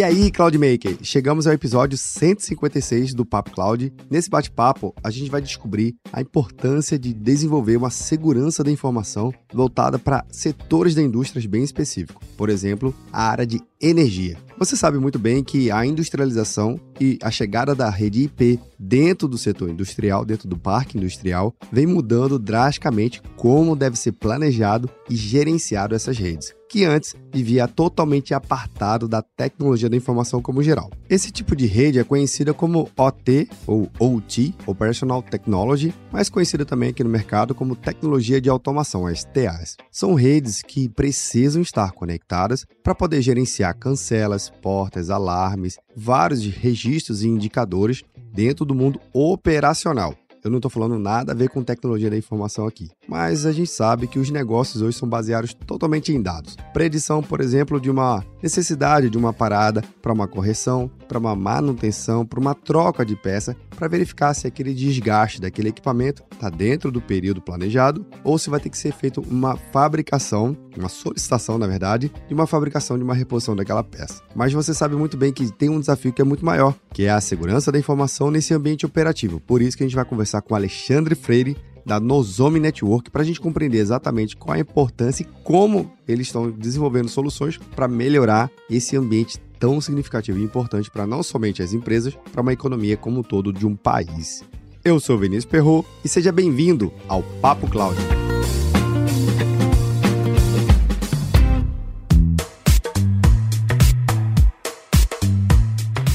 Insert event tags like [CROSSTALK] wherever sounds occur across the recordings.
E aí, Cloudmaker, chegamos ao episódio 156 do Papo Cloud. Nesse bate-papo, a gente vai descobrir a importância de desenvolver uma segurança da informação voltada para setores da indústria bem específicos. Por exemplo, a área de energia. Você sabe muito bem que a industrialização e a chegada da rede IP dentro do setor industrial, dentro do parque industrial, vem mudando drasticamente como deve ser planejado e gerenciado essas redes que antes vivia totalmente apartado da tecnologia da informação como geral. Esse tipo de rede é conhecida como OT ou OT, Operational Technology, mais conhecida também aqui no mercado como tecnologia de automação, as TAs. São redes que precisam estar conectadas para poder gerenciar cancelas, portas, alarmes, vários registros e indicadores dentro do mundo operacional. Eu não estou falando nada a ver com tecnologia da informação aqui, mas a gente sabe que os negócios hoje são baseados totalmente em dados. Predição, por exemplo, de uma necessidade de uma parada para uma correção, para uma manutenção, para uma troca de peça, para verificar se aquele desgaste daquele equipamento está dentro do período planejado ou se vai ter que ser feito uma fabricação, uma solicitação, na verdade, de uma fabricação de uma reposição daquela peça. Mas você sabe muito bem que tem um desafio que é muito maior, que é a segurança da informação nesse ambiente operativo. Por isso que a gente vai conversar com Alexandre Freire, da Nozomi Network para a gente compreender exatamente qual a importância e como eles estão desenvolvendo soluções para melhorar esse ambiente tão significativo e importante para não somente as empresas, para uma economia como um todo de um país. Eu sou Vinícius Perro e seja bem-vindo ao Papo Cloud.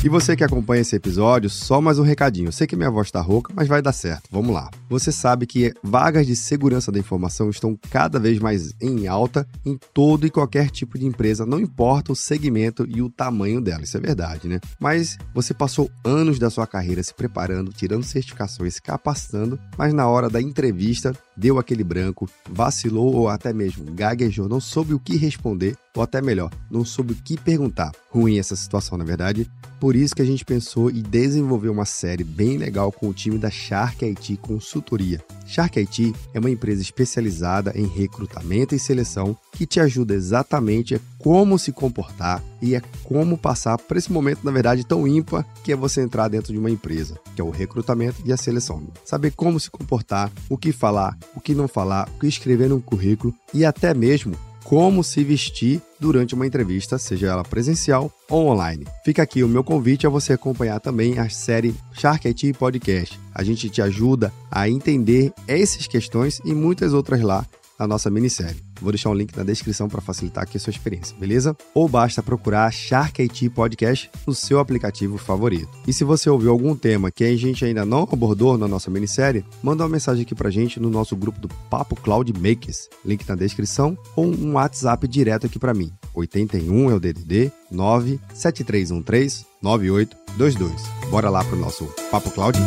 E você que acompanha esse episódio, só mais um recadinho. Sei que minha voz está rouca, mas vai dar certo. Vamos lá. Você sabe que vagas de segurança da informação estão cada vez mais em alta em todo e qualquer tipo de empresa, não importa o segmento e o tamanho dela. Isso é verdade, né? Mas você passou anos da sua carreira se preparando, tirando certificações, se capacitando, mas na hora da entrevista deu aquele branco, vacilou ou até mesmo gaguejou, não soube o que responder, ou até melhor, não soube o que perguntar. Ruim essa situação, na verdade. Por isso que a gente pensou e desenvolveu uma série bem legal com o time da Shark IT Consultoria. Shark IT é uma empresa especializada em recrutamento e seleção que te ajuda exatamente a como se comportar e é como passar por esse momento, na verdade, tão ímpar que é você entrar dentro de uma empresa, que é o recrutamento e a seleção. Saber como se comportar, o que falar, o que não falar, o que escrever no currículo e até mesmo como se vestir durante uma entrevista, seja ela presencial ou online. Fica aqui o meu convite a você acompanhar também a série Shark IT Podcast. A gente te ajuda a entender essas questões e muitas outras lá na nossa minissérie. Vou deixar um link na descrição para facilitar aqui a sua experiência, beleza? Ou basta procurar Shark IT Podcast no seu aplicativo favorito. E se você ouviu algum tema que a gente ainda não abordou na nossa minissérie, manda uma mensagem aqui pra gente no nosso grupo do Papo Cloud Makers, link na descrição, ou um WhatsApp direto aqui para mim. 81 é o DDD 97313 9822. Bora lá pro nosso Papo Cloud.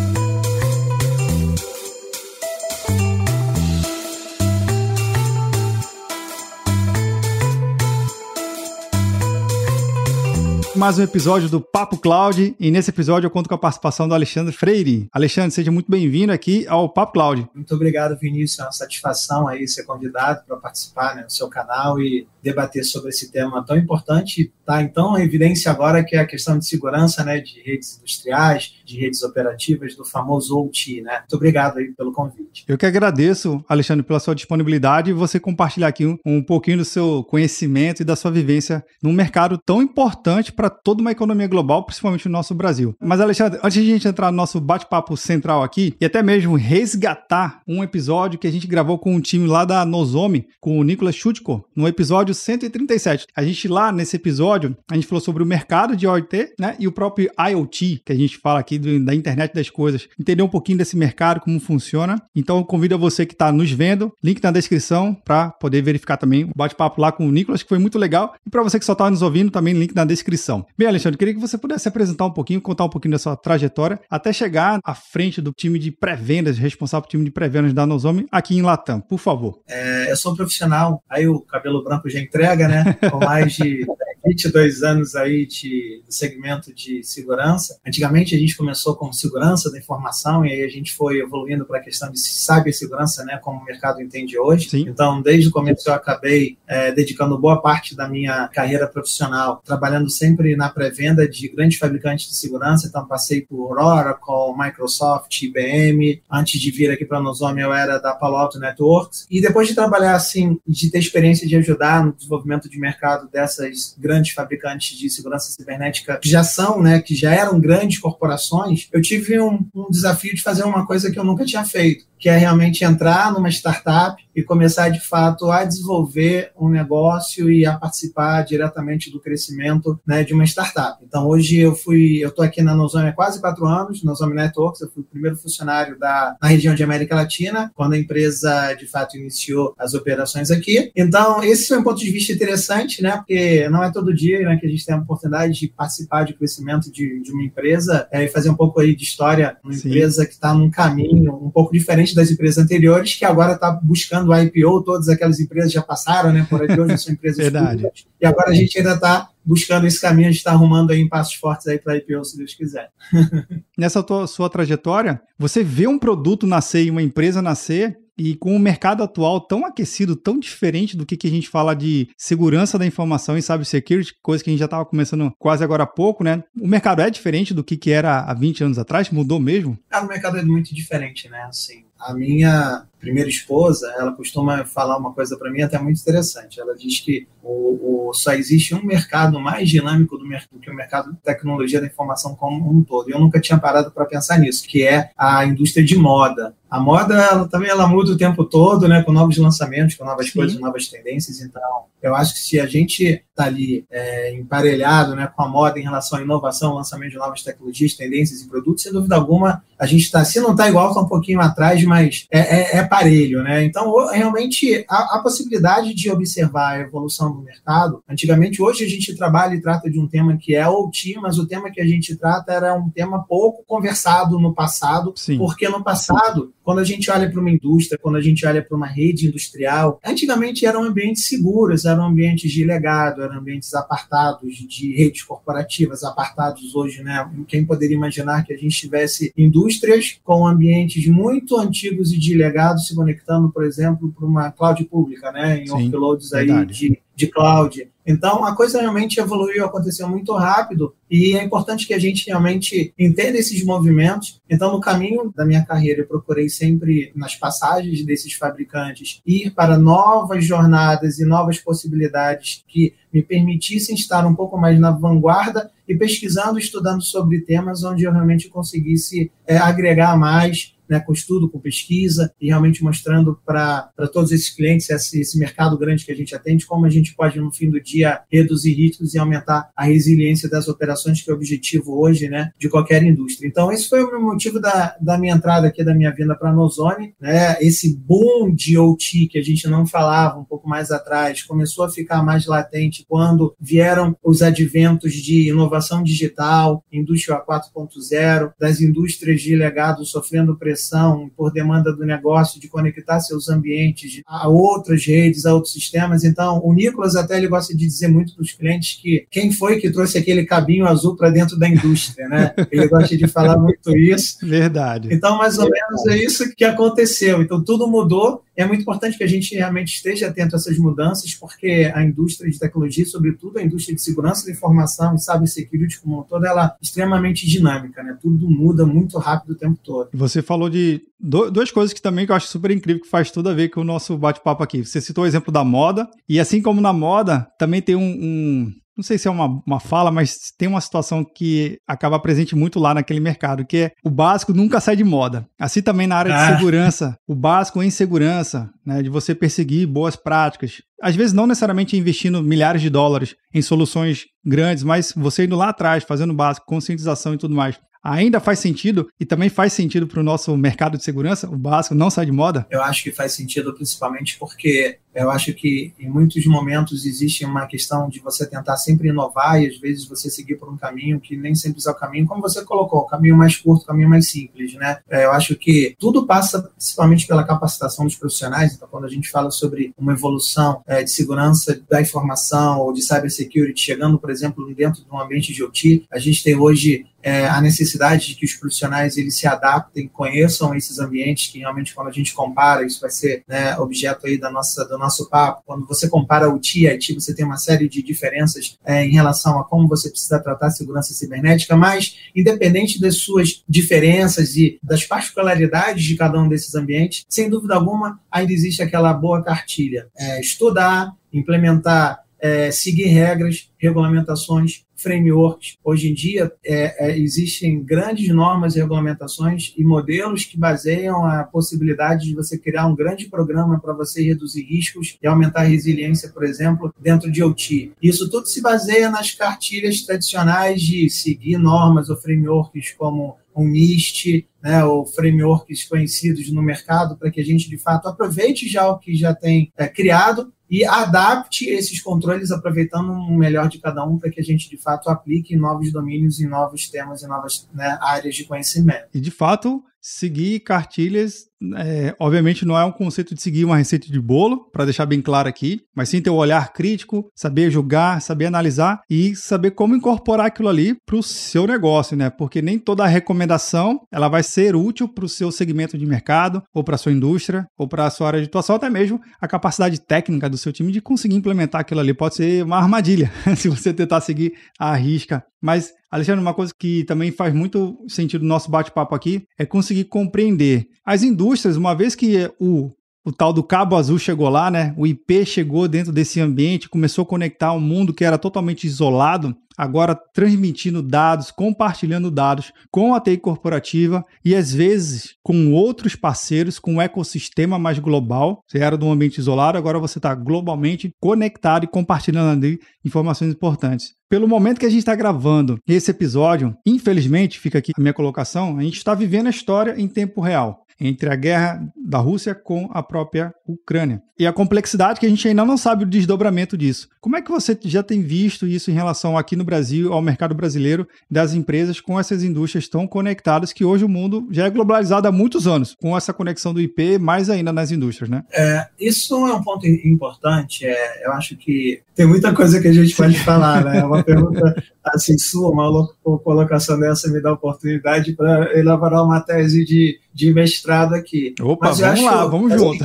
Mais um episódio do Papo Cloud e nesse episódio eu conto com a participação do Alexandre Freire. Alexandre, seja muito bem-vindo aqui ao Papo Cloud. Muito obrigado, Vinícius. É uma satisfação aí ser convidado para participar né, no seu canal e debater sobre esse tema tão importante. Tá então em evidência agora que é a questão de segurança, né, de redes industriais, de redes operativas, do famoso OT, né? Muito obrigado aí pelo convite. Eu que agradeço, Alexandre, pela sua disponibilidade e você compartilhar aqui um, um pouquinho do seu conhecimento e da sua vivência num mercado tão importante para toda uma economia global, principalmente no nosso Brasil. Mas, Alexandre, antes de a gente entrar no nosso bate-papo central aqui, e até mesmo resgatar um episódio que a gente gravou com um time lá da Nozomi, com o Nicolas Chutko, no episódio 137. A gente lá nesse episódio, a gente falou sobre o mercado de OIT, né, e o próprio IoT, que a gente fala aqui do, da internet das coisas, entender um pouquinho desse mercado, como funciona. Então, convido a você que está nos vendo, link na descrição para poder verificar também o bate-papo lá com o Nicolas, que foi muito legal. E para você que só está nos ouvindo, também link na descrição. Bem, Alexandre, queria que você pudesse apresentar um pouquinho, contar um pouquinho da sua trajetória, até chegar à frente do time de pré-vendas, responsável pelo time de pré-vendas da Nozomi aqui em Latam, por favor. É, eu sou um profissional, aí o cabelo branco já entrega, né? Com mais de [LAUGHS] 22 anos aí de, do segmento de segurança. Antigamente a gente começou com segurança da informação e aí a gente foi evoluindo para a questão de cibersegurança, né, como o mercado entende hoje. Sim. Então, desde o começo eu acabei é, dedicando boa parte da minha carreira profissional trabalhando sempre na pré-venda de grandes fabricantes de segurança. Então, passei por Oracle, Microsoft, IBM. Antes de vir aqui para a Nozomi, eu era da Palo Alto Networks. E depois de trabalhar assim, de ter experiência de ajudar no desenvolvimento de mercado dessas grandes fabricantes de segurança cibernética que já são, né, que já eram grandes corporações, eu tive um, um desafio de fazer uma coisa que eu nunca tinha feito, que é realmente entrar numa startup e começar de fato a desenvolver um negócio e a participar diretamente do crescimento né, de uma startup. Então hoje eu fui, eu estou aqui na Nozome há quase quatro anos, Nozome Networks, eu fui o primeiro funcionário da na região de América Latina quando a empresa de fato iniciou as operações aqui. Então esse foi um ponto de vista interessante, né? Porque não é todo dia né, que a gente tem a oportunidade de participar de crescimento de, de uma empresa é, e fazer um pouco aí de história, uma Sim. empresa que está num caminho um pouco diferente das empresas anteriores que agora está buscando do IPO, todas aquelas empresas já passaram, né? Por IPO já são empresas [LAUGHS] Verdade. Públicas, e agora a gente ainda está buscando esse caminho, a gente está arrumando aí em passos fortes aí para IPO, se Deus quiser. [LAUGHS] Nessa tua, sua trajetória, você vê um produto nascer e uma empresa nascer e com o mercado atual tão aquecido, tão diferente do que, que a gente fala de segurança da informação e cybersecurity, coisa que a gente já estava começando quase agora há pouco, né? O mercado é diferente do que, que era há 20 anos atrás? Mudou mesmo? Ah, o mercado é muito diferente, né? Assim, a minha primeira esposa, ela costuma falar uma coisa para mim até muito interessante. Ela diz que o, o, só existe um mercado mais dinâmico do, do, que o mercado de tecnologia da informação como um todo. Eu nunca tinha parado para pensar nisso, que é a indústria de moda. A moda ela, também ela muda o tempo todo, né, com novos lançamentos, com novas Sim. coisas, novas tendências. Então, eu acho que se a gente está ali é, emparelhado né, com a moda em relação à inovação, lançamento de novas tecnologias, tendências e produtos, sem dúvida alguma, a gente está, se não está igual, está um pouquinho atrás, mas é, é, é parelho. Né? Então, realmente, a, a possibilidade de observar a evolução do mercado, antigamente, hoje a gente trabalha e trata de um tema que é OT, mas o tema que a gente trata era um tema pouco conversado no passado, Sim. porque no passado quando a gente olha para uma indústria, quando a gente olha para uma rede industrial, antigamente eram ambientes seguros, eram ambientes de legado, eram ambientes apartados de redes corporativas, apartados hoje, né? Quem poderia imaginar que a gente tivesse indústrias com ambientes muito antigos e de legado se conectando, por exemplo, para uma cloud pública, né? Em Sim, workloads aí de, de cloud. Então, a coisa realmente evoluiu, aconteceu muito rápido e é importante que a gente realmente entenda esses movimentos. Então, no caminho da minha carreira, eu procurei sempre, nas passagens desses fabricantes, ir para novas jornadas e novas possibilidades que me permitissem estar um pouco mais na vanguarda e pesquisando, estudando sobre temas onde eu realmente conseguisse é, agregar mais né, com estudo, com pesquisa, e realmente mostrando para todos esses clientes, esse, esse, mercado grande que a gente atende, como a gente pode, no fim do dia, reduzir riscos e aumentar a resiliência das operações, que é o objetivo hoje né, de qualquer indústria. Então, esse foi o motivo da, da minha entrada aqui, da minha vinda para a Nozone. Né, esse boom de OT que a gente não falava um pouco mais atrás, começou a ficar mais latente quando vieram os adventos de inovação digital, indústria 4.0, das indústrias de legado sofrendo pressão pressão por demanda do negócio de conectar seus ambientes a outras redes, a outros sistemas. Então, o Nicolas até ele gosta de dizer muito para os clientes que quem foi que trouxe aquele cabinho azul para dentro da indústria, né? Ele gosta de falar muito isso. Verdade. Então, mais ou menos é isso que aconteceu. Então, tudo mudou é muito importante que a gente realmente esteja atento a essas mudanças, porque a indústria de tecnologia, sobretudo a indústria de segurança da informação e cybersecurity como um todo, ela é extremamente dinâmica, né? Tudo muda muito rápido o tempo todo. Você falou de duas coisas que também que eu acho super incrível, que faz tudo a ver com o nosso bate-papo aqui. Você citou o exemplo da moda, e assim como na moda, também tem um, um não sei se é uma, uma fala, mas tem uma situação que acaba presente muito lá naquele mercado, que é o básico nunca sai de moda. Assim também na área ah. de segurança, o básico em segurança, né, de você perseguir boas práticas. Às vezes não necessariamente investindo milhares de dólares em soluções grandes, mas você indo lá atrás, fazendo o básico, conscientização e tudo mais ainda faz sentido e também faz sentido para o nosso mercado de segurança? O básico não sai de moda? Eu acho que faz sentido principalmente porque eu acho que em muitos momentos existe uma questão de você tentar sempre inovar e às vezes você seguir por um caminho que nem sempre é o caminho, como você colocou, o caminho mais curto, o caminho mais simples, né? É, eu acho que tudo passa principalmente pela capacitação dos profissionais. Então, quando a gente fala sobre uma evolução é, de segurança da informação ou de cybersecurity, chegando, por exemplo, dentro de um ambiente de OT, a gente tem hoje é, a necessidade de que os profissionais eles se adaptem, conheçam esses ambientes, que realmente quando a gente compara, isso vai ser né, objeto aí da nossa, do nosso papo, quando você compara o TI e IT, você tem uma série de diferenças é, em relação a como você precisa tratar a segurança cibernética, mas independente das suas diferenças e das particularidades de cada um desses ambientes, sem dúvida alguma, ainda existe aquela boa cartilha. É, estudar, implementar é, seguir regras, regulamentações, frameworks. Hoje em dia, é, é, existem grandes normas regulamentações e modelos que baseiam a possibilidade de você criar um grande programa para você reduzir riscos e aumentar a resiliência, por exemplo, dentro de OT. Isso tudo se baseia nas cartilhas tradicionais de seguir normas ou frameworks como o NIST, né, ou frameworks conhecidos no mercado, para que a gente, de fato, aproveite já o que já tem é, criado e adapte esses controles aproveitando o melhor de cada um para que a gente de fato aplique novos domínios, em novos temas, em novas né, áreas de conhecimento. E de fato, seguir cartilhas é, obviamente não é um conceito de seguir uma receita de bolo, para deixar bem claro aqui, mas sim ter o um olhar crítico, saber julgar, saber analisar e saber como incorporar aquilo ali para o seu negócio, né? Porque nem toda recomendação ela vai ser útil para o seu segmento de mercado, ou para a sua indústria, ou para a sua área de atuação, até mesmo a capacidade técnica do seu time de conseguir implementar aquilo ali pode ser uma armadilha [LAUGHS] se você tentar seguir a risca. Mas, Alexandre, uma coisa que também faz muito sentido no nosso bate-papo aqui é conseguir compreender. As indústrias, uma vez que o o tal do cabo azul chegou lá, né? O IP chegou dentro desse ambiente, começou a conectar um mundo que era totalmente isolado, agora transmitindo dados, compartilhando dados com a TI corporativa e às vezes com outros parceiros, com um ecossistema mais global. Você era de um ambiente isolado, agora você está globalmente conectado e compartilhando ali informações importantes. Pelo momento que a gente está gravando esse episódio, infelizmente, fica aqui a minha colocação, a gente está vivendo a história em tempo real entre a guerra da Rússia com a própria Ucrânia. E a complexidade que a gente ainda não sabe o desdobramento disso. Como é que você já tem visto isso em relação aqui no Brasil, ao mercado brasileiro, das empresas com essas indústrias tão conectadas que hoje o mundo já é globalizado há muitos anos, com essa conexão do IP, mais ainda nas indústrias, né? É, isso é um ponto importante. É, eu acho que tem muita coisa que a gente pode [LAUGHS] falar, né? É uma pergunta assim, sua, uma colocação dessa me dá oportunidade para elaborar uma tese de, de mestrado aqui. Opa, Mas vamos lá, vamos assim, junto.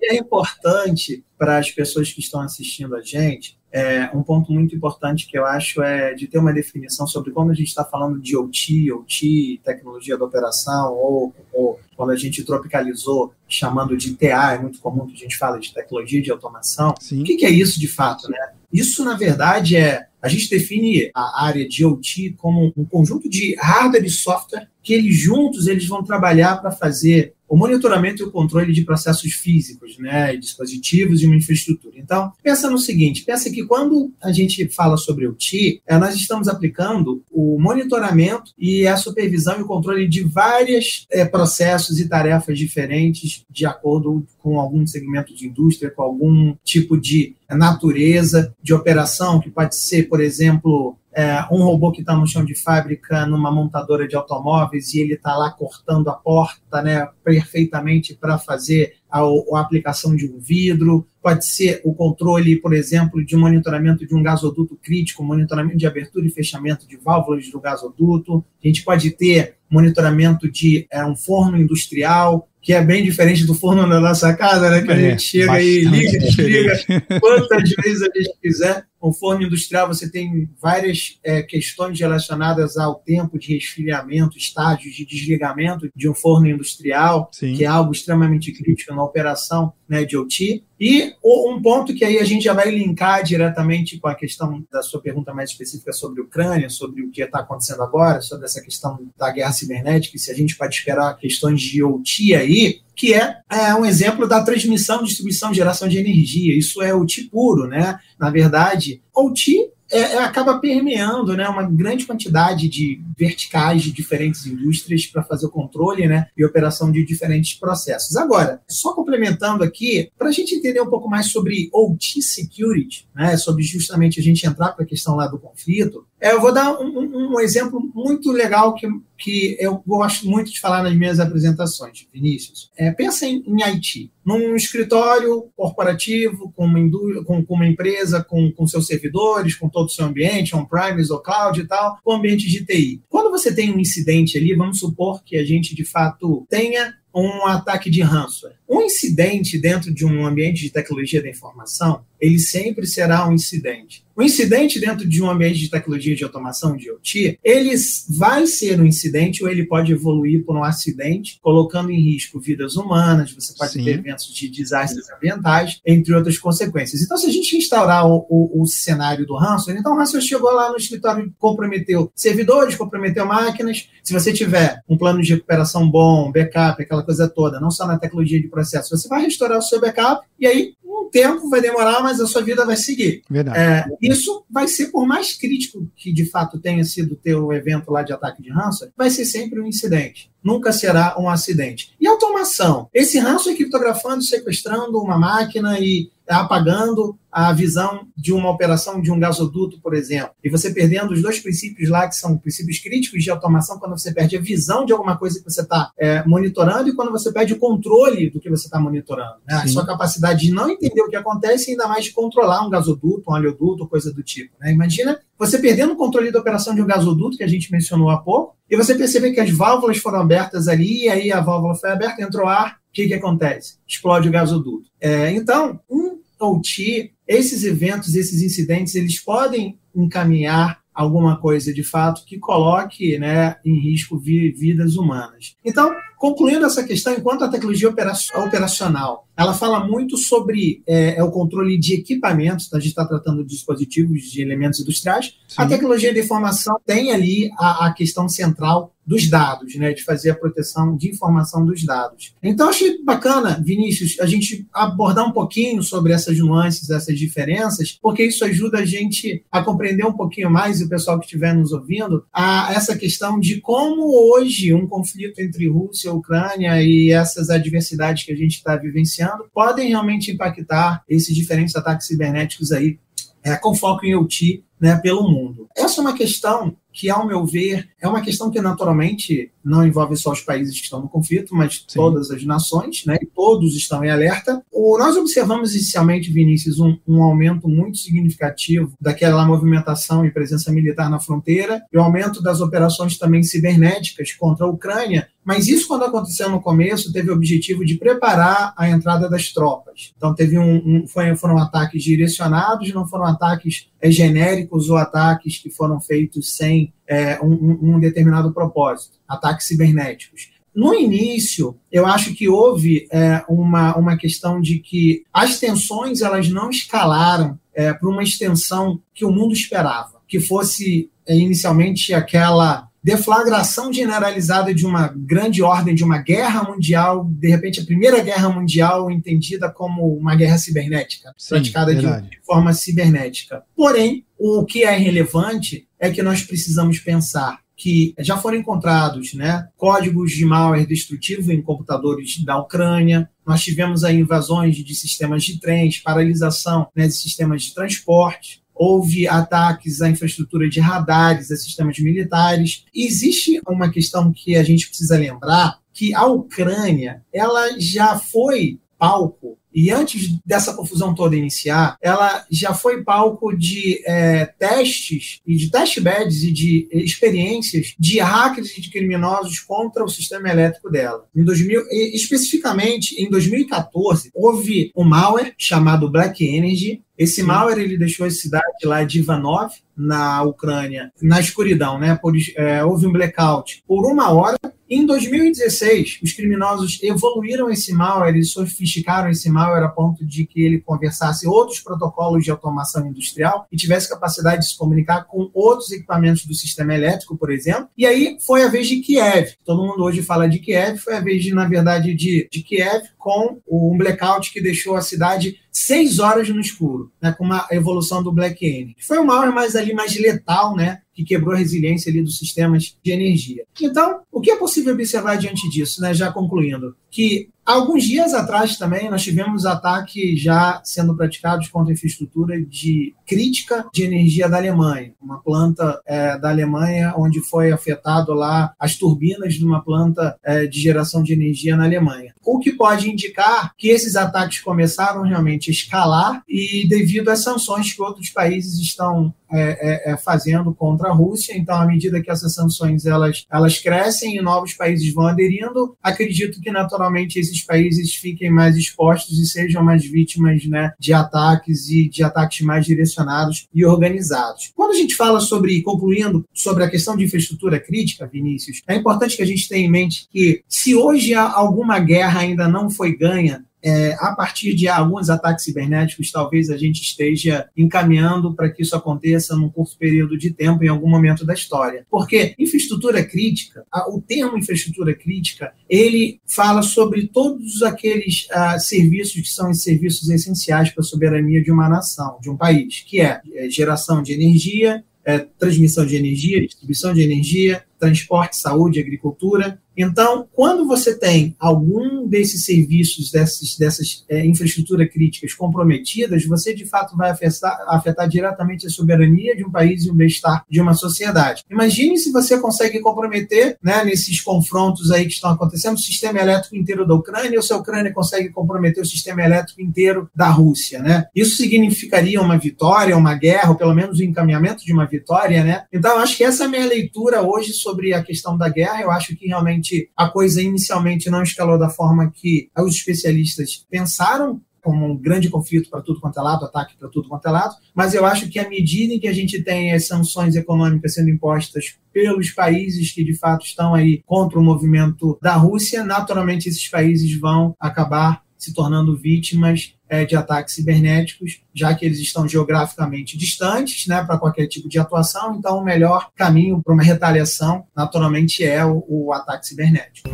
É, é importante para as pessoas que estão assistindo a gente é, um ponto muito importante que eu acho é de ter uma definição sobre quando a gente está falando de OT, OT, tecnologia da operação, ou, ou, quando a gente tropicalizou, chamando de TA, é muito comum que a gente fala de tecnologia de automação. Sim. O que, que é isso de fato? Né? Isso, na verdade, é. A gente define a área de OT como um conjunto de hardware e software que eles juntos eles vão trabalhar para fazer o monitoramento e o controle de processos físicos, né, dispositivos e uma infraestrutura. Então, pensa no seguinte, pensa que quando a gente fala sobre o TI, é, nós estamos aplicando o monitoramento e a supervisão e o controle de vários é, processos e tarefas diferentes de acordo com algum segmento de indústria, com algum tipo de natureza de operação, que pode ser, por exemplo, é, um robô que está no chão de fábrica numa montadora de automóveis e ele está lá cortando a porta né, perfeitamente para fazer a, a, aplicação de um vidro, pode ser o controle, por exemplo, de monitoramento de um gasoduto crítico, monitoramento de abertura e fechamento de válvulas do gasoduto. A gente pode ter monitoramento de é, um forno industrial, que é bem diferente do forno da nossa casa, né? Que a é, gente chega e liga, desliga quantas vezes a gente quiser. Com forno industrial, você tem várias é, questões relacionadas ao tempo de resfriamento, estágios de desligamento de um forno industrial, Sim. que é algo extremamente crítico na operação né, de OT. E um ponto que aí a gente já vai linkar diretamente com a questão da sua pergunta mais específica sobre a Ucrânia, sobre o que está acontecendo agora, sobre essa questão da guerra cibernética, se a gente pode esperar questões de OT aí, que é, é, um exemplo da transmissão, distribuição, geração de energia. Isso é OT puro, né? Na verdade, OT é, é, acaba permeando né, uma grande quantidade de verticais de diferentes indústrias para fazer o controle né, e operação de diferentes processos. Agora, só complementando aqui, para a gente entender um pouco mais sobre OT Security, né, sobre justamente a gente entrar para a questão lá do conflito, eu vou dar um, um, exemplo muito legal que, que eu gosto muito de falar nas minhas apresentações, Vinícius. É, pensa em, em Haiti, num escritório corporativo, com uma, com, com uma empresa, com, com seus servidores, com todo o seu ambiente, on-premise ou cloud e tal, com ambiente de TI. Quando você tem um incidente ali, vamos supor que a gente de fato tenha um ataque de ransomware. Um incidente dentro de um ambiente de tecnologia da informação, ele sempre será um incidente. O incidente dentro de um ambiente de tecnologia de automação, de IoT, ele vai ser um incidente ou ele pode evoluir por um acidente, colocando em risco vidas humanas, você pode Sim. ter eventos de desastres ambientais, entre outras consequências. Então, se a gente instaurar o, o, o cenário do ransomware, então o ransomware chegou lá no escritório, comprometeu servidores, comprometeu máquinas. Se você tiver um plano de recuperação bom, backup, aquela coisa toda, não só na tecnologia de processo, você vai restaurar o seu backup e aí um tempo vai demorar, mas a sua vida vai seguir. Verdade. É, isso vai ser, por mais crítico que de fato tenha sido o teu evento lá de ataque de ransomware, vai ser sempre um incidente. Nunca será um acidente. E automação? Esse ransomware criptografando, sequestrando uma máquina e apagando a visão de uma operação de um gasoduto, por exemplo, e você perdendo os dois princípios lá, que são princípios críticos de automação, quando você perde a visão de alguma coisa que você está é, monitorando e quando você perde o controle do que você está monitorando. Né? A sua capacidade de não entender o que acontece e ainda mais de controlar um gasoduto, um oleoduto, coisa do tipo. Né? Imagina você perdendo o controle da operação de um gasoduto, que a gente mencionou há pouco, e você perceber que as válvulas foram abertas ali, e aí a válvula foi aberta, entrou ar, o que, que acontece? Explode o gasoduto. É, então, um OT, esses eventos, esses incidentes, eles podem encaminhar alguma coisa de fato que coloque né, em risco vidas humanas. Então, concluindo essa questão, enquanto a tecnologia operacional ela fala muito sobre é, é, o controle de equipamentos, então a gente está tratando de dispositivos, de elementos industriais. Sim. A tecnologia de informação tem ali a, a, questão central dos dados, né, de fazer a proteção de informação dos dados. Então, achei bacana, Vinícius, a gente abordar um pouquinho sobre essas nuances, essas diferenças, porque isso ajuda a gente a compreender um pouquinho mais, e o pessoal que estiver nos ouvindo, a essa questão de como hoje um conflito entre Rússia, Ucrânia e essas adversidades que a gente está vivenciando podem realmente impactar esses diferentes ataques cibernéticos aí, é, com foco em IoT né, pelo mundo. Essa é uma questão que, ao meu ver, é uma questão que naturalmente não envolve só os países que estão no conflito, mas Sim. todas as nações, né? E todos estão em alerta. O, nós observamos inicialmente, Vinícius, um, um, aumento muito significativo daquela movimentação e presença militar na fronteira, e o aumento das operações também cibernéticas contra a Ucrânia. Mas isso, quando aconteceu no começo, teve o objetivo de preparar a entrada das tropas. Então, teve um, um foi, foram ataques direcionados, não foram ataques é, genéricos ou ataques que foram feitos sem é, um, um determinado propósito, ataques cibernéticos. No início, eu acho que houve é, uma, uma questão de que as tensões elas não escalaram é, para uma extensão que o mundo esperava, que fosse é, inicialmente aquela deflagração generalizada de uma grande ordem, de uma guerra mundial, de repente a primeira guerra mundial entendida como uma guerra cibernética, Sim, praticada de, de forma cibernética. Porém, o que é relevante é que nós precisamos pensar que já foram encontrados né, códigos de malware destrutivo em computadores da Ucrânia. Nós tivemos aí invasões de sistemas de trens, paralisação né, de sistemas de transporte houve ataques à infraestrutura de radares, a sistemas militares. E existe uma questão que a gente precisa lembrar, que a Ucrânia ela já foi palco e antes dessa confusão toda iniciar, ela já foi palco de é, testes e de testbeds e de experiências de hackers e de criminosos contra o sistema elétrico dela. Em 2000, especificamente em 2014, houve um malware chamado Black Energy. Esse Sim. malware ele deixou a cidade lá de Ivanov, na Ucrânia, na escuridão, né? Por, é, houve um blackout por uma hora em 2016, os criminosos evoluíram esse malware, eles sofisticaram esse malware a ponto de que ele conversasse outros protocolos de automação industrial e tivesse capacidade de se comunicar com outros equipamentos do sistema elétrico, por exemplo. E aí foi a vez de Kiev. Todo mundo hoje fala de Kiev, foi a vez, de, na verdade, de, de Kiev com um blackout que deixou a cidade seis horas no escuro, né, com uma evolução do Black N. Foi o maior, mas ali mais letal, né, que quebrou a resiliência ali dos sistemas de energia. Então, o que é possível observar diante disso, né, já concluindo? Que alguns dias atrás também nós tivemos ataques já sendo praticados contra a infraestrutura de crítica de energia da Alemanha, uma planta é, da Alemanha onde foi afetado lá as turbinas de uma planta é, de geração de energia na Alemanha. O que pode indicar que esses ataques começaram realmente a escalar e devido às sanções que outros países estão é, é fazendo contra a Rússia. Então, à medida que essas sanções elas, elas crescem e novos países vão aderindo, acredito que naturalmente esses países fiquem mais expostos e sejam mais vítimas né, de ataques e de ataques mais direcionados e organizados. Quando a gente fala sobre, concluindo, sobre a questão de infraestrutura crítica, Vinícius, é importante que a gente tenha em mente que se hoje alguma guerra ainda não foi ganha, é, a partir de alguns ataques cibernéticos, talvez a gente esteja encaminhando para que isso aconteça num curto período de tempo, em algum momento da história. Porque infraestrutura crítica, a, o termo infraestrutura crítica, ele fala sobre todos aqueles uh, serviços que são os serviços essenciais para a soberania de uma nação, de um país, que é, é geração de energia, é, transmissão de energia, distribuição de energia, transporte, saúde, agricultura, então, quando você tem algum desses serviços, dessas, dessas é, infraestruturas críticas comprometidas, você de fato vai afetar, afetar diretamente a soberania de um país e o bem-estar de uma sociedade. Imagine se você consegue comprometer, né, nesses confrontos aí que estão acontecendo, o sistema elétrico inteiro da Ucrânia, ou se a Ucrânia consegue comprometer o sistema elétrico inteiro da Rússia, né? Isso significaria uma vitória, uma guerra, ou pelo menos o encaminhamento de uma vitória, né? Então, eu acho que essa é a minha leitura hoje sobre a questão da guerra. Eu acho que realmente realmente a coisa inicialmente não escalou da forma que os especialistas pensaram, como um grande conflito para tudo quanto é lado, ataque para tudo quanto é lado, mas eu acho que à medida em que a gente tem as sanções econômicas sendo impostas pelos países que de fato estão aí contra o movimento da Rússia, naturalmente esses países vão acabar se tornando vítimas é, de ataques cibernéticos, já que eles estão geograficamente distantes né, para qualquer tipo de atuação. Então, o melhor caminho para uma retaliação, naturalmente, é o, o ataque cibernético.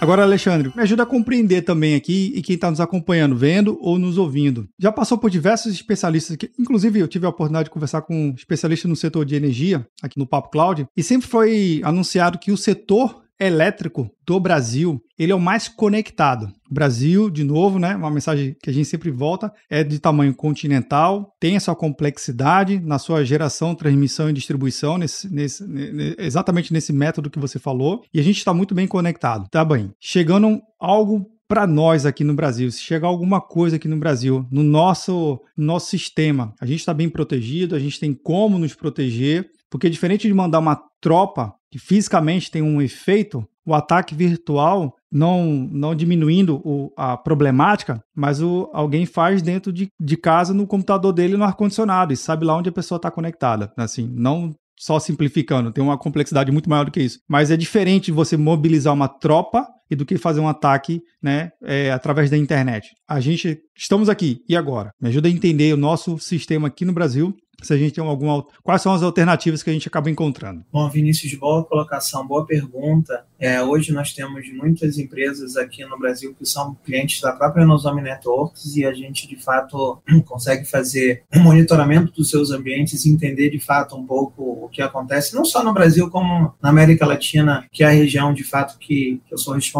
Agora, Alexandre, me ajuda a compreender também aqui e quem está nos acompanhando, vendo ou nos ouvindo. Já passou por diversos especialistas, que, inclusive eu tive a oportunidade de conversar com um especialista no setor de energia, aqui no Papo Cloud, e sempre foi anunciado que o setor elétrico do Brasil, ele é o mais conectado. O Brasil, de novo, né, uma mensagem que a gente sempre volta, é de tamanho continental, tem essa complexidade na sua geração, transmissão e distribuição, nesse, nesse, exatamente nesse método que você falou, e a gente está muito bem conectado. Tá bem, chegando algo para nós aqui no Brasil, se chegar alguma coisa aqui no Brasil, no nosso, nosso sistema, a gente está bem protegido, a gente tem como nos proteger, porque diferente de mandar uma tropa que fisicamente tem um efeito, o ataque virtual, não, não diminuindo o, a problemática, mas o, alguém faz dentro de, de casa no computador dele no ar-condicionado e sabe lá onde a pessoa está conectada. Assim, não só simplificando, tem uma complexidade muito maior do que isso. Mas é diferente você mobilizar uma tropa e do que fazer um ataque né, é, através da internet. A gente estamos aqui, e agora? Me ajuda a entender o nosso sistema aqui no Brasil se a gente tem alguma. Quais são as alternativas que a gente acaba encontrando? Bom, Vinícius, boa colocação, boa pergunta. É, hoje nós temos muitas empresas aqui no Brasil que são clientes da própria Nozomi Networks e a gente, de fato, [CLEARS THROAT] consegue fazer um monitoramento dos seus ambientes e entender, de fato, um pouco o que acontece, não só no Brasil, como na América Latina, que é a região, de fato, que, eu sou responsável.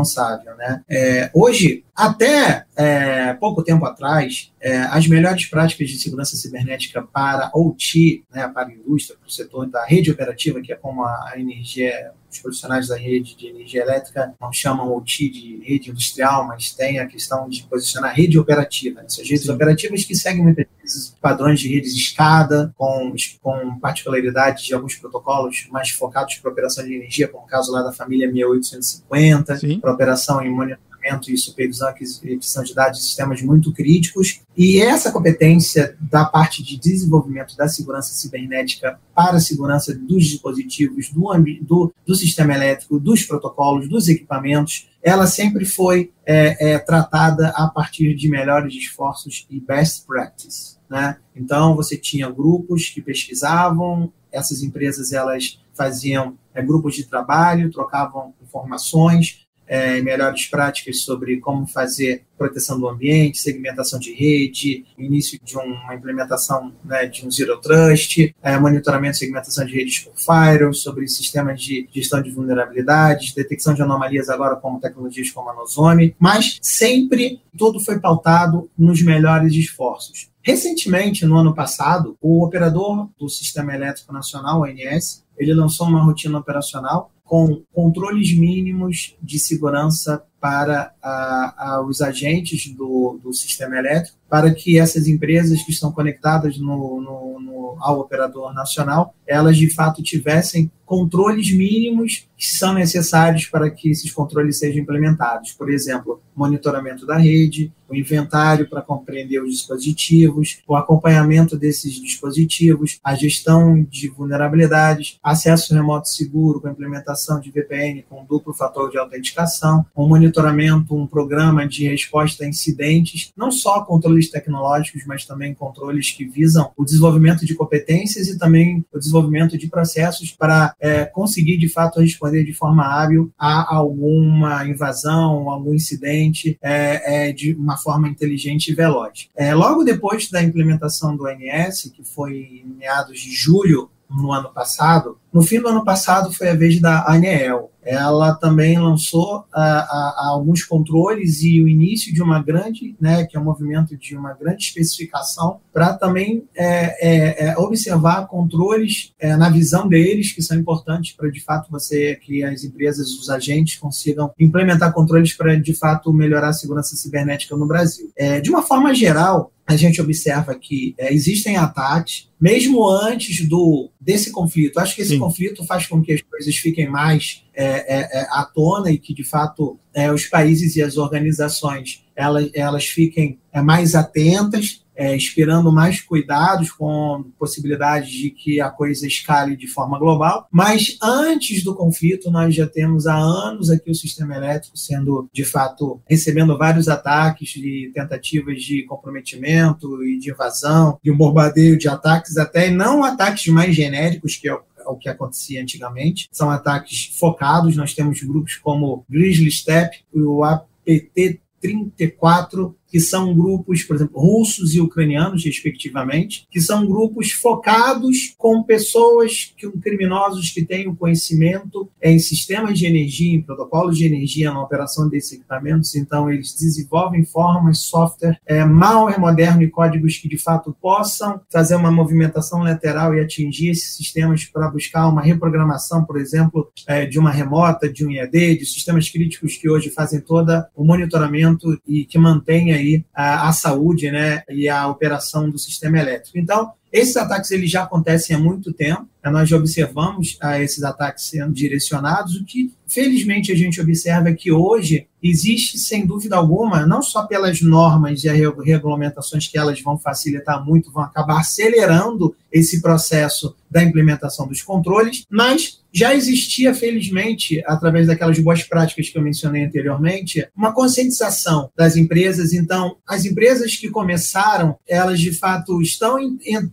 Né? É, hoje, até é, pouco tempo atrás, é, as melhores práticas de segurança cibernética para OT, né, para a indústria, para o setor da rede operativa, que é como a, a energia, os profissionais da rede de energia elétrica não chamam OT de rede industrial, mas tem a questão de posicionar rede operativa, essas redes Sim. operativas que seguem muitas vezes padrões de redes de escada, com, com particularidades de alguns protocolos mais focados para operação de energia, como o caso lá da família 1850, para operação em monitoramento e supervisão e aquisição de dados de sistemas muito críticos. E essa competência da parte de desenvolvimento da segurança cibernética para a segurança dos dispositivos, do, do, do sistema elétrico, dos protocolos, dos equipamentos, ela sempre foi é, é, tratada a partir de melhores esforços e best practice. Né? Então, você tinha grupos que pesquisavam, essas empresas elas faziam é, grupos de trabalho, trocavam informações, é, melhores práticas sobre como fazer proteção do ambiente, segmentação de rede, início de uma implementação né, de um Zero Trust, é, monitoramento e segmentação de redes por firewall, sobre sistemas de gestão de vulnerabilidades, detecção de anomalias agora como tecnologias como a Nozome, mas sempre tudo foi pautado nos melhores esforços. Recentemente, no ano passado, o operador do Sistema Elétrico Nacional, ONS, ele lançou uma rotina operacional com controles mínimos de segurança para a, a, os agentes do, do, sistema elétrico, para que essas empresas que estão conectadas no, no, no, ao operador nacional, elas de fato tivessem controles mínimos que são necessários para que esses controles sejam implementados. Por exemplo, monitoramento da rede, o inventário para compreender os dispositivos, o acompanhamento desses dispositivos, a gestão de vulnerabilidades, acesso remoto seguro com implementação de VPN com duplo fator de autenticação, um monitoramento, um programa de resposta a incidentes, não só controles tecnológicos, mas também controles que visam o desenvolvimento de competências e também o desenvolvimento de processos para é, conseguir, de fato, responder de forma hábil a alguma invasão, algum incidente é, é, de uma forma inteligente e veloz. É, logo depois da implementação do ONS, que foi em meados de julho no ano passado, no fim do ano passado foi a vez da ANEEL. Ela também lançou uh, uh, alguns controles e o início de uma grande, né, que é um movimento de uma grande especificação, para também é, é, é, observar controles é, na visão deles, que são importantes para, de fato, você, que as empresas, os agentes consigam implementar controles para, de fato, melhorar a segurança cibernética no Brasil. É, de uma forma geral, a gente observa que é, existem ataques, mesmo antes do desse conflito. Acho que esse Sim. conflito faz com que as coisas fiquem mais é, é, é à tona e que, de fato, é, os países e as organizações elas, elas fiquem é, mais atentas é, esperando mais cuidados com possibilidade de que a coisa escale de forma global. Mas antes do conflito, nós já temos há anos aqui o sistema elétrico sendo, de fato, recebendo vários ataques e tentativas de comprometimento e de invasão, de um bombardeio de ataques, até não ataques mais genéricos, que é o que acontecia antigamente. São ataques focados. Nós temos grupos como Grizzly Step, o APT 34 que são grupos, por exemplo, russos e ucranianos, respectivamente, que são grupos focados com pessoas, que, criminosos que têm o conhecimento em sistemas de energia, em protocolos de energia, na operação desses equipamentos. Então, eles desenvolvem formas, software, é, malware moderno e códigos que, de fato, possam fazer uma movimentação lateral e atingir esses sistemas para buscar uma reprogramação, por exemplo, é, de uma remota, de um IAD, de sistemas críticos que hoje fazem todo o monitoramento e que mantém aí saúde né, e a operação do sistema elétrico. Então, esses ataques eles já acontecem há muito tempo, né, nós já observamos ah, esses ataques sendo direcionados, o que felizmente a gente observa é que hoje existe, sem dúvida alguma, não só pelas normas e regulamentações que elas vão facilitar muito, vão acabar acelerando esse processo da implementação dos controles, mas já existia, felizmente, através daquelas boas práticas que eu mencionei anteriormente, uma conscientização das empresas. Então, as empresas que começaram, elas de fato estão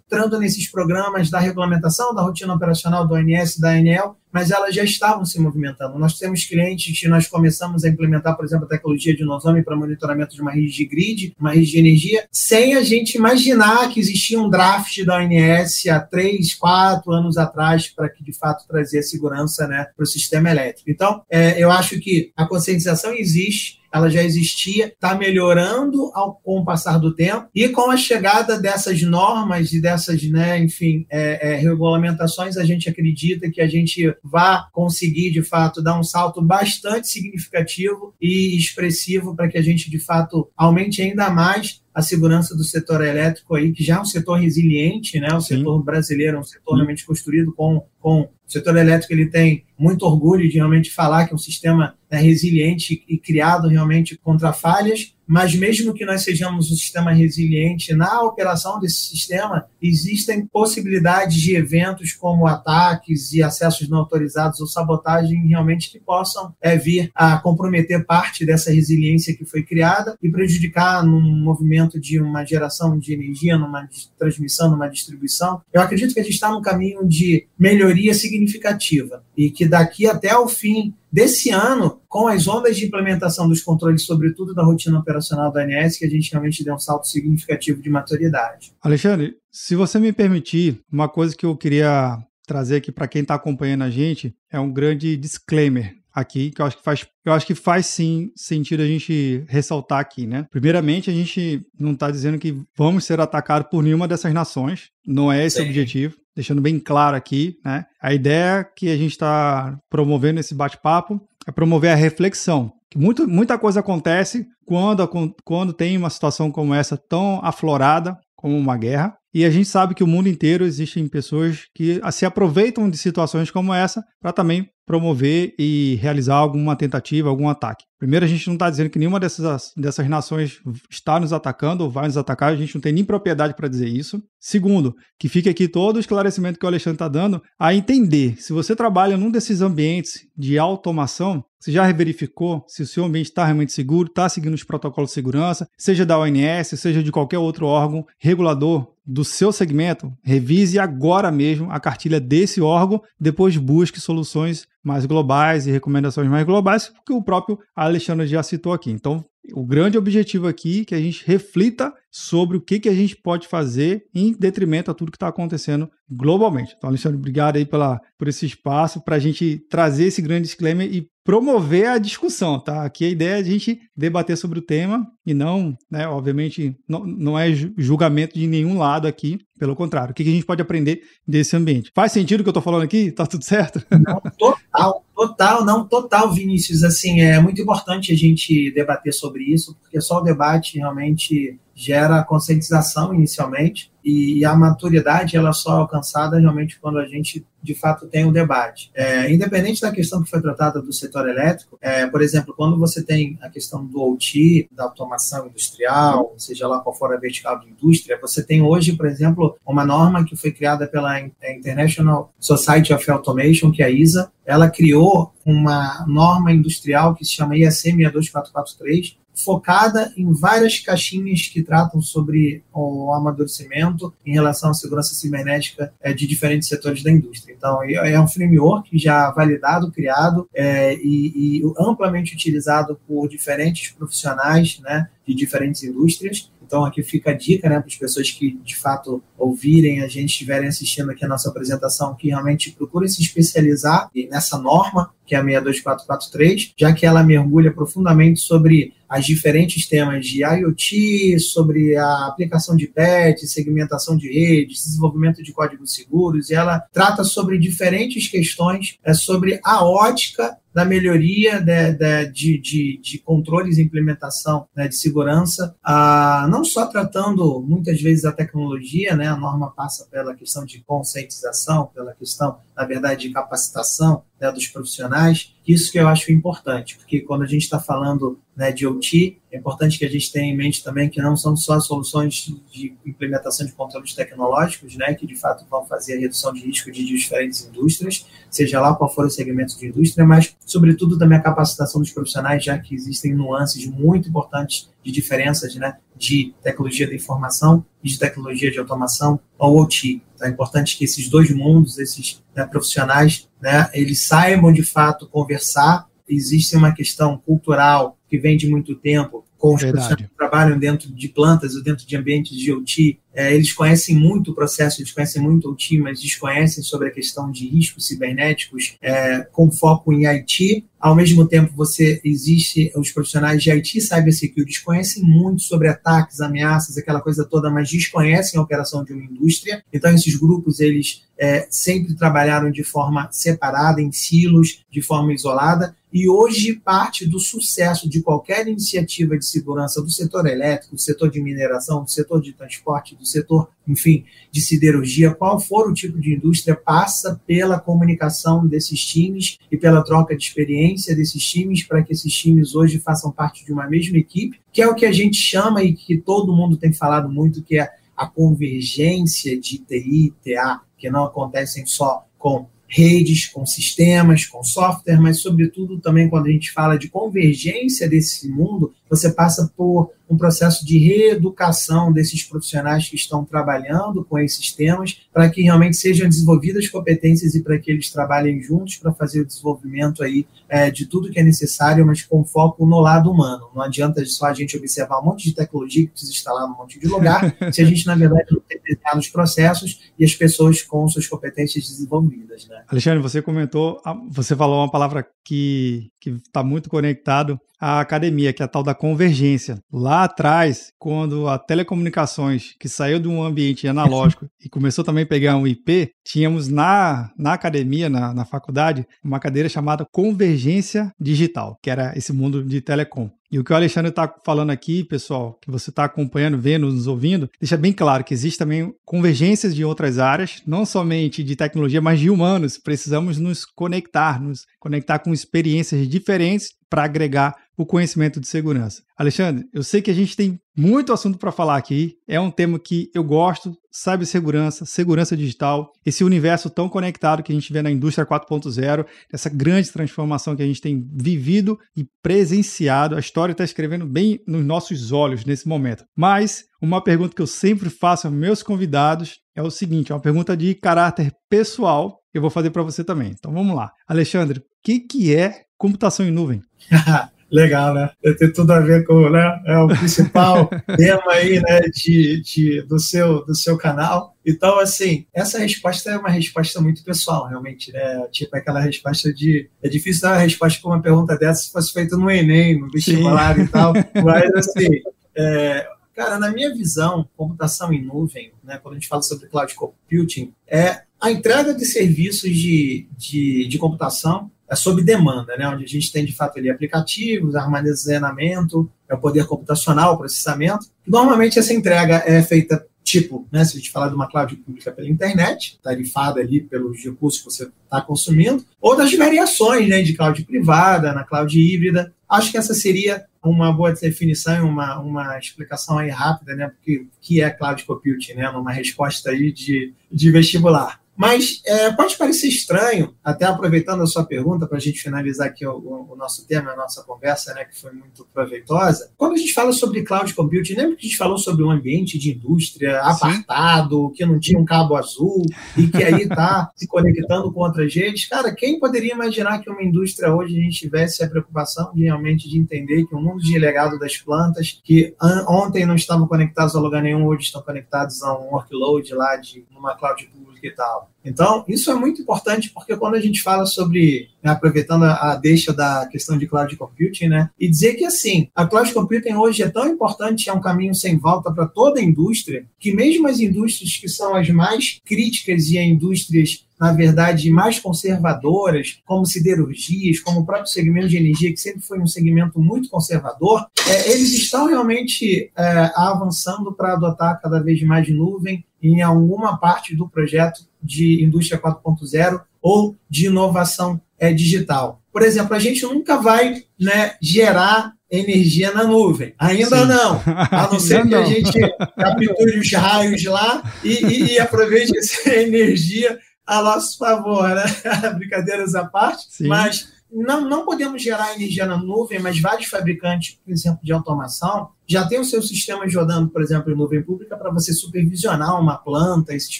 entrando nesses programas da regulamentação, da rotina operacional do ONS, da ANEL, mas elas já estavam se movimentando. Nós temos clientes que nós começamos a implementar, por exemplo, a tecnologia de Nozomi para monitoramento de uma rede de grid, uma rede de energia, sem a gente imaginar que existia um draft da ONS há três, quatro anos atrás para que, de fato, trazia segurança né, para o sistema elétrico. Então, é, eu acho que a conscientização existe, ela já existia, está melhorando ao, com o passar do tempo, e com a chegada dessas normas e dessas, né, enfim, é, é, regulamentações, a gente acredita que a gente vá conseguir, de fato, dar um salto bastante significativo e expressivo para que a gente, de fato, aumente ainda mais a segurança do setor elétrico aí, que já é um setor resiliente, né? O Sim. setor brasileiro é um setor realmente construído com, o setor elétrico, ele tem muito orgulho de realmente falar que é um sistema né, resiliente e criado realmente contra falhas, mas mesmo que nós sejamos um sistema resiliente na operação desse sistema, existem possibilidades de eventos como ataques e acessos não autorizados ou sabotagem realmente que possam é, vir a comprometer parte dessa resiliência que foi criada e prejudicar num movimento de uma geração de energia, numa transmissão, numa distribuição. Eu acredito que a gente está no caminho de melhoria melhoria significativa e que daqui até o fim desse ano, com as ondas de implementação dos controles, sobretudo da rotina operacional da ANS, que a gente realmente deu um salto significativo de maturidade. Alexandre, se você me permitir, uma coisa que eu queria trazer aqui para quem está acompanhando a gente é um grande disclaimer aqui, que eu acho que faz, eu acho que faz sim sentido a gente ressaltar aqui, né? Primeiramente, a gente não está dizendo que vamos ser atacados por nenhuma dessas nações, não é esse sim. o objetivo, deixando bem claro aqui, né? A ideia que a gente está promovendo esse bate-papo é promover a reflexão. Que muito, muita coisa acontece quando, quando tem uma situação como essa tão aflorada como uma guerra, e a gente sabe que o mundo inteiro existem pessoas que se aproveitam de situações como essa para também promover e realizar alguma tentativa, algum ataque. Primeiro, a gente não está dizendo que nenhuma dessas, dessas nações está nos atacando ou vai nos atacar, a gente não tem nem propriedade para dizer isso. Segundo, que fique aqui todo o esclarecimento que o Alexandre está dando a entender se você trabalha num desses ambientes de automação, você já verificou se o seu ambiente está realmente seguro, está seguindo os protocolos de segurança, seja da ONS, seja de qualquer outro órgão regulador do seu segmento, revise agora mesmo a cartilha desse órgão, depois busque soluções mais globais e recomendações mais globais, que o próprio Alexandre já citou aqui. Então, o grande objetivo aqui é que a gente reflita sobre o que, que a gente pode fazer em detrimento a tudo que está acontecendo globalmente. Então, Alexandre, obrigado aí pela, por esse espaço para a gente trazer esse grande disclaimer e promover a discussão, tá? Aqui a ideia é a gente debater sobre o tema e não, né, obviamente, não, não é julgamento de nenhum lado aqui, pelo contrário. O que a gente pode aprender desse ambiente? Faz sentido o que eu estou falando aqui? Tá tudo certo? Não, total, total, não, total, Vinícius. Assim, é muito importante a gente debater sobre isso, porque só o debate realmente gera conscientização inicialmente e a maturidade ela só é alcançada realmente quando a gente de fato tem um debate. É, independente da questão que foi tratada do setor elétrico, é, por exemplo, quando você tem a questão do OT, da automação industrial, seja lá qual for a vertical de indústria, você tem hoje, por exemplo, uma norma que foi criada pela International Society of Automation, que é a ISA, ela criou uma norma industrial que se chama ISM 62443, focada em várias caixinhas que tratam sobre o amadurecimento em relação à segurança cibernética é, de diferentes setores da indústria. Então, é, é um framework já validado, criado é, e, e amplamente utilizado por diferentes profissionais né, de diferentes indústrias. Então, aqui fica a dica né, para as pessoas que, de fato, ouvirem a gente, estiverem assistindo aqui a nossa apresentação, que realmente procurem se especializar nessa norma, que é a 62443, já que ela mergulha profundamente sobre as diferentes temas de IoT, sobre a aplicação de PET, segmentação de redes, desenvolvimento de códigos seguros, e ela trata sobre diferentes questões, é, sobre a ótica da melhoria de, de, de, de controles e implementação né, de segurança, ah, não só tratando muitas vezes a tecnologia, né, a norma passa pela questão de conscientização, pela questão, na verdade, de capacitação né, dos profissionais, isso que eu acho importante, porque quando a gente está falando né, de OT, é importante que a gente tenha em mente também que não são só soluções de implementação de controles tecnológicos, né, que de fato vão fazer a redução de risco de diferentes indústrias, seja lá qual for o segmento de indústria, mas, sobretudo, também a capacitação dos profissionais, já que existem nuances muito importantes de diferenças né, de tecnologia da informação e de tecnologia de automação ou OT. Então, é importante que esses dois mundos, esses né, profissionais, né, eles saibam de fato conversar. Existe uma questão cultural que vem de muito tempo, com os Verdade. profissionais que trabalham dentro de plantas ou dentro de ambientes de OT, é, eles conhecem muito o processo, eles conhecem muito o OT, mas desconhecem sobre a questão de riscos cibernéticos é, com foco em IT. Ao mesmo tempo, você existe os profissionais de IT Cybersecurity conhecem muito sobre ataques, ameaças, aquela coisa toda, mas desconhecem a operação de uma indústria. Então, esses grupos eles é, sempre trabalharam de forma separada, em silos, de forma isolada. E hoje, parte do sucesso de qualquer iniciativa de segurança do setor elétrico, do setor de mineração, do setor de transporte, do setor, enfim, de siderurgia, qual for o tipo de indústria, passa pela comunicação desses times e pela troca de experiência desses times para que esses times hoje façam parte de uma mesma equipe, que é o que a gente chama e que todo mundo tem falado muito, que é a convergência de TI e TA, que não acontecem só com redes, com sistemas, com software, mas, sobretudo, também quando a gente fala de convergência desse mundo, você passa por um processo de reeducação desses profissionais que estão trabalhando com esses temas, para que realmente sejam desenvolvidas competências e para que eles trabalhem juntos para fazer o desenvolvimento aí é, de tudo que é necessário, mas com foco no lado humano. Não adianta só a gente observar um monte de tecnologia que precisa instalar num monte de lugar, [LAUGHS] se a gente, na verdade, não tem os processos e as pessoas com suas competências desenvolvidas. Né? Alexandre, você comentou, você falou uma palavra que está muito conectado à academia, que é a tal da convergência. Lá atrás, quando a telecomunicações, que saiu de um ambiente analógico [LAUGHS] e começou também a pegar um IP, tínhamos na, na academia, na, na faculdade, uma cadeira chamada convergência digital, que era esse mundo de telecom. E o que o Alexandre está falando aqui, pessoal, que você está acompanhando, vendo, nos ouvindo, deixa bem claro que existe também convergências de outras áreas, não somente de tecnologia, mas de humanos. Precisamos nos conectar, nos conectar com experiências diferentes para agregar o conhecimento de segurança. Alexandre, eu sei que a gente tem muito assunto para falar aqui. É um tema que eu gosto, cibersegurança, segurança digital, esse universo tão conectado que a gente vê na indústria 4.0, essa grande transformação que a gente tem vivido e presenciado. A história está escrevendo bem nos nossos olhos nesse momento. Mas uma pergunta que eu sempre faço aos meus convidados é o seguinte: é uma pergunta de caráter pessoal. Eu vou fazer para você também. Então vamos lá. Alexandre, o que, que é computação em nuvem? [LAUGHS] Legal, né? Tem tudo a ver com né, é o principal [LAUGHS] tema aí, né, de, de, do, seu, do seu canal. Então, assim, essa resposta é uma resposta muito pessoal, realmente, né? Tipo aquela resposta de. É difícil dar uma resposta para uma pergunta dessa se fosse feita no Enem, no vestibular Sim. e tal. [LAUGHS] Mas, assim, é, cara, na minha visão, computação em nuvem, né, quando a gente fala sobre cloud computing, é a entrega de serviços de, de, de computação é sob demanda, né, onde a gente tem de fato ali aplicativos, armazenamento, é o poder computacional, processamento. Normalmente essa entrega é feita tipo, né, se a gente falar de uma cloud pública pela internet, tarifada ali pelos recursos que você está consumindo, ou das variações né, de cloud privada, na cloud híbrida. Acho que essa seria uma boa definição uma, uma explicação aí rápida, né, porque que é cloud computing, né, numa resposta aí de, de vestibular. Mas é, pode parecer estranho, até aproveitando a sua pergunta para a gente finalizar aqui o, o, nosso tema, a nossa conversa, né, que foi muito proveitosa. Quando a gente fala sobre cloud computing, lembra que a gente falou sobre um ambiente de indústria apartado, Sim. que não tinha um cabo azul e que aí está [LAUGHS] se conectando com outras redes? Cara, quem poderia imaginar que uma indústria hoje a gente tivesse a preocupação de realmente de entender que o mundo de legado das plantas, que ontem não estavam conectados a lugar nenhum, hoje estão conectados a um workload lá de uma cloud pública tal. Então, isso é muito importante porque quando a gente fala sobre, né, aproveitando a, a deixa da questão de cloud computing, né, e dizer que assim, a cloud computing hoje é tão importante, é um caminho sem volta para toda a indústria, que mesmo as indústrias que são as mais críticas e as indústrias na verdade, mais conservadoras, como siderurgias, como o próprio segmento de energia, que sempre foi um segmento muito conservador, é, eles estão realmente é, avançando para adotar cada vez mais nuvem em alguma parte do projeto de indústria 4.0 ou de inovação é, digital. Por exemplo, a gente nunca vai né, gerar energia na nuvem. Ainda Sim. não. A não ser que não. a gente capture os raios lá e, e, e aproveite [LAUGHS] essa energia a nosso favor, né? [LAUGHS] Brincadeiras à parte. Sim. Mas não, não podemos gerar energia na nuvem, mas vários fabricantes, por exemplo, de automação, já têm os seus sistemas rodando, por exemplo, em nuvem pública para você supervisionar uma planta, esses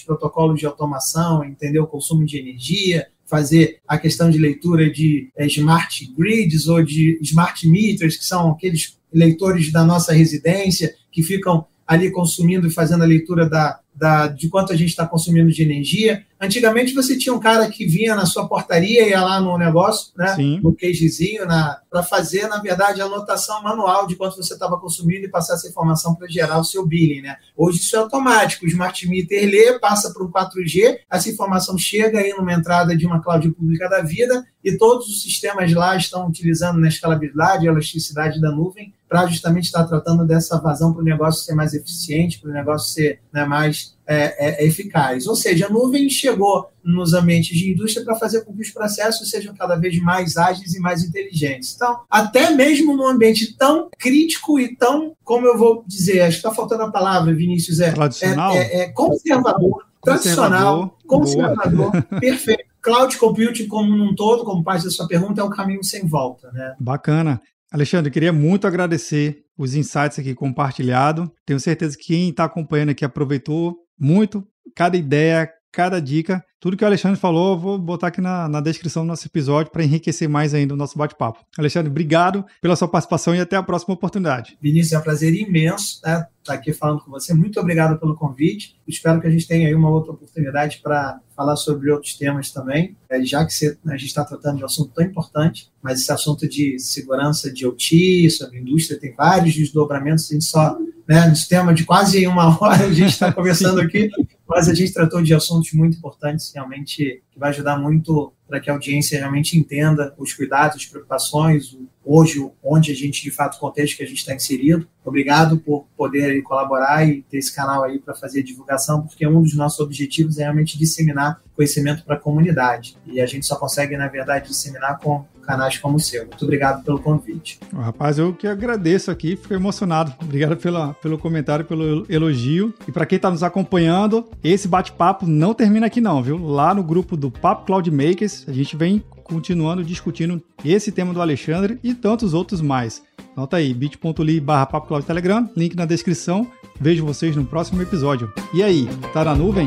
protocolos de automação, entender o consumo de energia, fazer a questão de leitura de é, smart grids ou de smart meters, que são aqueles leitores da nossa residência que ficam ali consumindo e fazendo a leitura da, da, de quanto a gente está consumindo de energia. Antigamente você tinha um cara que vinha na sua portaria, ia lá no negócio, né, Sim. no cagezinho, para fazer, na verdade, a anotação manual de quanto você estava consumindo e passar essa informação para gerar o seu billing. Né? Hoje isso é automático, o Smart Meter lê, passa para um 4G, essa informação chega aí numa entrada de uma cloud pública da vida e todos os sistemas lá estão utilizando na escalabilidade e elasticidade da nuvem para justamente estar tratando dessa vazão para o negócio ser mais eficiente, para o negócio ser né, mais é, é, eficaz. Ou seja, a nuvem chegou nos ambientes de indústria para fazer com que os processos sejam cada vez mais ágeis e mais inteligentes. Então, até mesmo num ambiente tão crítico e tão, como eu vou dizer, acho que está faltando a palavra, Vinícius, é, Tradicional? é, é conservador, tradicional, conservador, conservador [LAUGHS] perfeito cloud computing como um todo, como parte da sua pergunta, é o caminho sem volta. Né? Bacana. Alexandre, queria muito agradecer os insights aqui compartilhados. Tenho certeza que quem está acompanhando aqui aproveitou muito cada ideia, cada dica. Tudo que o Alexandre falou, eu vou botar aqui na, na descrição do nosso episódio para enriquecer mais ainda o nosso bate-papo. Alexandre, obrigado pela sua participação e até a próxima oportunidade. Vinícius, é um prazer imenso né, estar tá aqui falando com você. Muito obrigado pelo convite. Espero que a gente tenha aí uma outra oportunidade para falar sobre outros temas também, é, já que você, a gente está tratando de um assunto tão importante, mas esse assunto de segurança de OT, sobre indústria, tem vários desdobramentos, a gente só, né, nesse tema de quase uma hora a gente está [LAUGHS] conversando aqui, mas a gente tratou de assuntos muito importantes, realmente, que vai ajudar muito para que a audiência realmente entenda os cuidados, as preocupações, hoje, onde a gente, de fato, o contexto que a gente está inserido. Obrigado por poder colaborar e ter esse canal aí para fazer divulgação, porque um dos nossos objetivos é realmente disseminar conhecimento para a comunidade. E a gente só consegue, na verdade, disseminar com canais como o seu. Muito obrigado pelo convite. Rapaz, eu que agradeço aqui, fico emocionado. Obrigado pela, pelo comentário, pelo elogio. E para quem está nos acompanhando, esse bate-papo não termina aqui não, viu? Lá no grupo do Papo Cloud Makers, a gente vem continuando discutindo esse tema do Alexandre e tantos outros mais. Nota aí, bit.ly barra Telegram, link na descrição. Vejo vocês no próximo episódio. E aí, tá na nuvem?